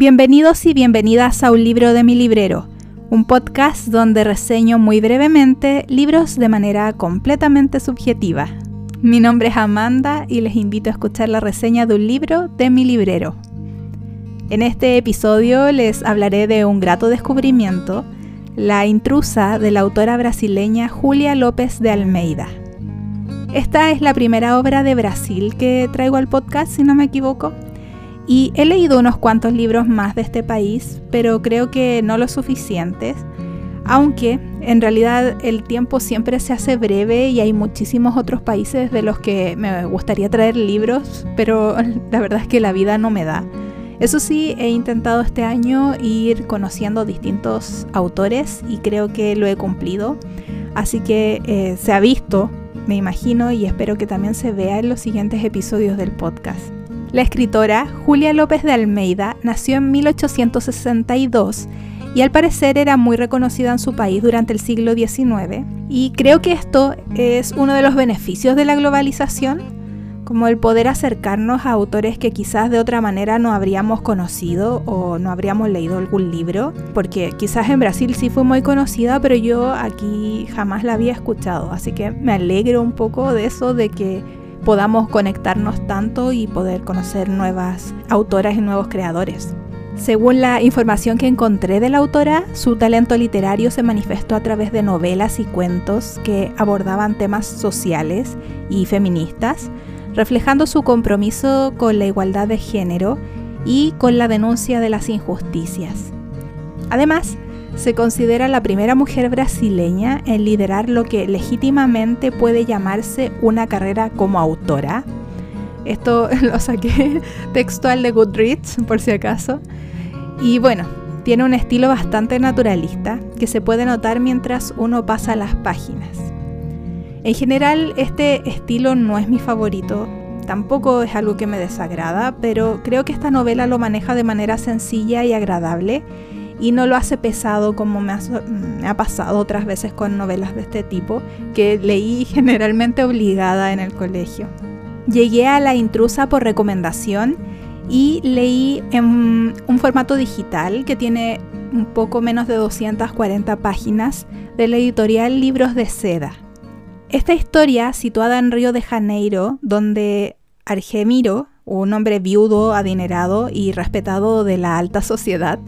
Bienvenidos y bienvenidas a un libro de mi librero, un podcast donde reseño muy brevemente libros de manera completamente subjetiva. Mi nombre es Amanda y les invito a escuchar la reseña de un libro de mi librero. En este episodio les hablaré de un grato descubrimiento, La intrusa de la autora brasileña Julia López de Almeida. Esta es la primera obra de Brasil que traigo al podcast, si no me equivoco, y he leído unos cuantos libros más de este país, pero creo que no lo suficientes, aunque en realidad el tiempo siempre se hace breve y hay muchísimos otros países de los que me gustaría traer libros, pero la verdad es que la vida no me da. Eso sí, he intentado este año ir conociendo distintos autores y creo que lo he cumplido. Así que eh, se ha visto, me imagino, y espero que también se vea en los siguientes episodios del podcast. La escritora Julia López de Almeida nació en 1862 y al parecer era muy reconocida en su país durante el siglo XIX y creo que esto es uno de los beneficios de la globalización, como el poder acercarnos a autores que quizás de otra manera no habríamos conocido o no habríamos leído algún libro, porque quizás en Brasil sí fue muy conocida, pero yo aquí jamás la había escuchado, así que me alegro un poco de eso, de que podamos conectarnos tanto y poder conocer nuevas autoras y nuevos creadores. Según la información que encontré de la autora, su talento literario se manifestó a través de novelas y cuentos que abordaban temas sociales y feministas, reflejando su compromiso con la igualdad de género y con la denuncia de las injusticias. Además, se considera la primera mujer brasileña en liderar lo que legítimamente puede llamarse una carrera como autora. Esto lo saqué textual de Goodreads, por si acaso. Y bueno, tiene un estilo bastante naturalista que se puede notar mientras uno pasa las páginas. En general, este estilo no es mi favorito, tampoco es algo que me desagrada, pero creo que esta novela lo maneja de manera sencilla y agradable y no lo hace pesado como me ha, pasado otras veces con novelas de este tipo, que leí generalmente obligada en el colegio. Llegué a La intrusa por recomendación y leí en un formato digital que tiene un poco menos de 240 páginas de la editorial Libros de Seda. Esta historia, situada en Río de Janeiro, donde Argemiro, un hombre viudo, adinerado y respetado de la alta sociedad,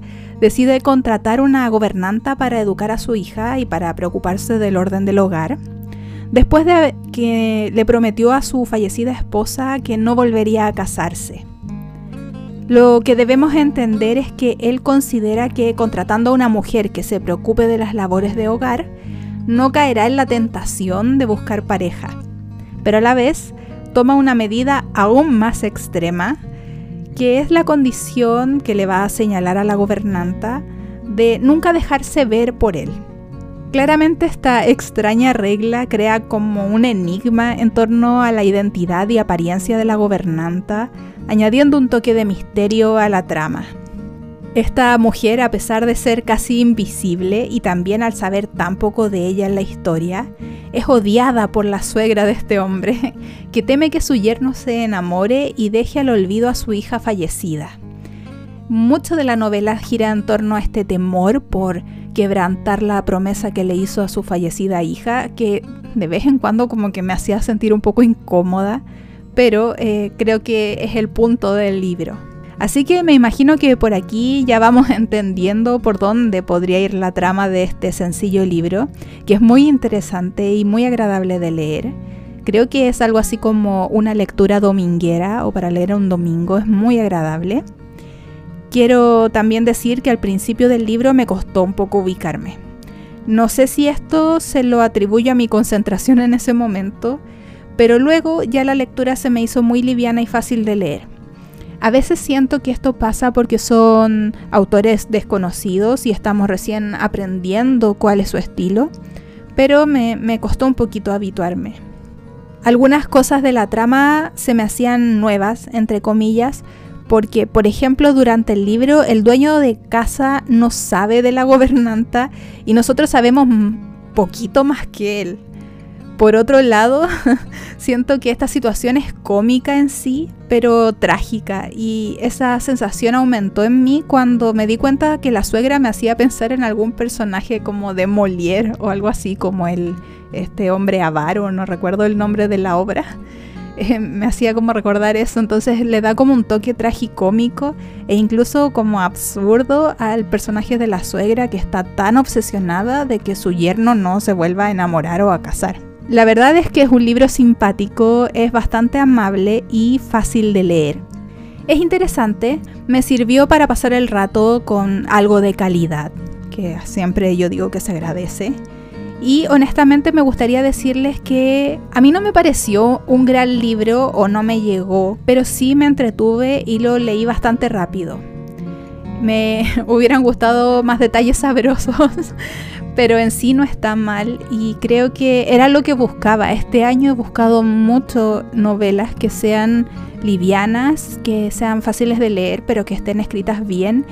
decide contratar una gobernanta para educar a su hija y para preocuparse del orden del hogar, después de que le prometió a su fallecida esposa que no volvería a casarse. Lo que debemos entender es que él considera que contratando a una mujer que se preocupe de las labores de hogar, no caerá en la tentación de buscar pareja, pero a la vez toma una medida aún más extrema que es la condición que le va a señalar a la gobernanta de nunca dejarse ver por él. Claramente esta extraña regla crea como un enigma en torno a la identidad y apariencia de la gobernanta, añadiendo un toque de misterio a la trama. Esta mujer, a pesar de ser casi invisible y también al saber tan poco de ella en la historia, es odiada por la suegra de este hombre, que teme que su yerno se enamore y deje al olvido a su hija fallecida. Mucho de la novela gira en torno a este temor por quebrantar la promesa que le hizo a su fallecida hija, que de vez en cuando como que me hacía sentir un poco incómoda, pero eh, creo que es el punto del libro. Así que me imagino que por aquí ya vamos entendiendo por dónde podría ir la trama de este sencillo libro, que es muy interesante y muy agradable de leer. Creo que es algo así como una lectura dominguera o para leer un domingo, es muy agradable. Quiero también decir que al principio del libro me costó un poco ubicarme. No sé si esto se lo atribuyo a mi concentración en ese momento, pero luego ya la lectura se me hizo muy liviana y fácil de leer. A veces siento que esto pasa porque son autores desconocidos y estamos recién aprendiendo cuál es su estilo, pero me, costó un poquito habituarme. Algunas cosas de la trama se me hacían nuevas, entre comillas, porque, por ejemplo, durante el libro el dueño de casa no sabe de la gobernanta y nosotros sabemos poquito más que él. Por otro lado, siento que esta situación es cómica en sí, pero trágica, y esa sensación aumentó en mí cuando me di cuenta que la suegra me hacía pensar en algún personaje como de Molière o algo así, como el este hombre avaro, no recuerdo el nombre de la obra. Eh, me hacía como recordar eso, entonces le da como un toque tragicómico e incluso como absurdo al personaje de la suegra que está tan obsesionada de que su yerno no se vuelva a enamorar o a casar. La verdad es que es un libro simpático, es bastante amable y fácil de leer. Es interesante, me sirvió para pasar el rato con algo de calidad, que siempre yo digo que se agradece. Y honestamente me gustaría decirles que a mí no me pareció un gran libro o no me llegó, pero sí me entretuve y lo leí bastante rápido. Me hubieran gustado más detalles sabrosos, pero en sí no está mal y creo que era lo que buscaba. Este año he buscado mucho novelas que sean livianas, que sean fáciles de leer, pero que estén escritas bien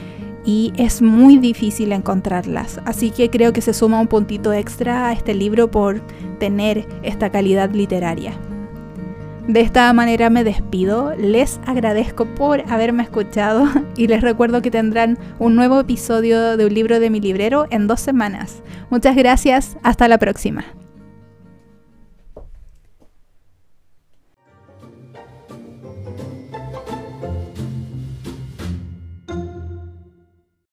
y es muy difícil encontrarlas. Así que creo que se suma un puntito extra a este libro por tener esta calidad literaria. De esta manera me despido, les agradezco por haberme escuchado y les recuerdo que tendrán un nuevo episodio de un libro de mi librero en dos semanas. Muchas gracias, hasta la próxima.